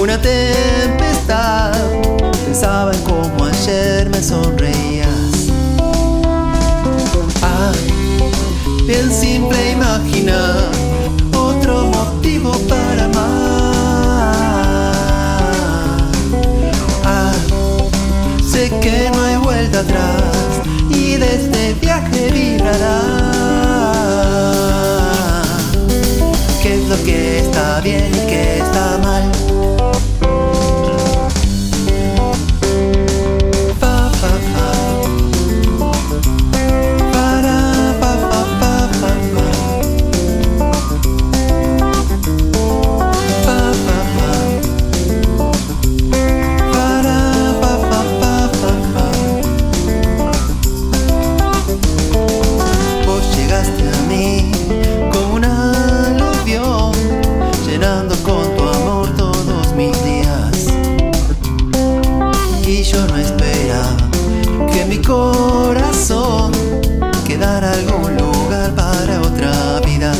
una tempestad. Pensaba en cómo ayer me sonreías. Ah, bien simple imaginar otro motivo para amar. Ah, sé que no hay vuelta atrás ¿Qué es lo que en mi corazón quedar algún lugar para otra vida.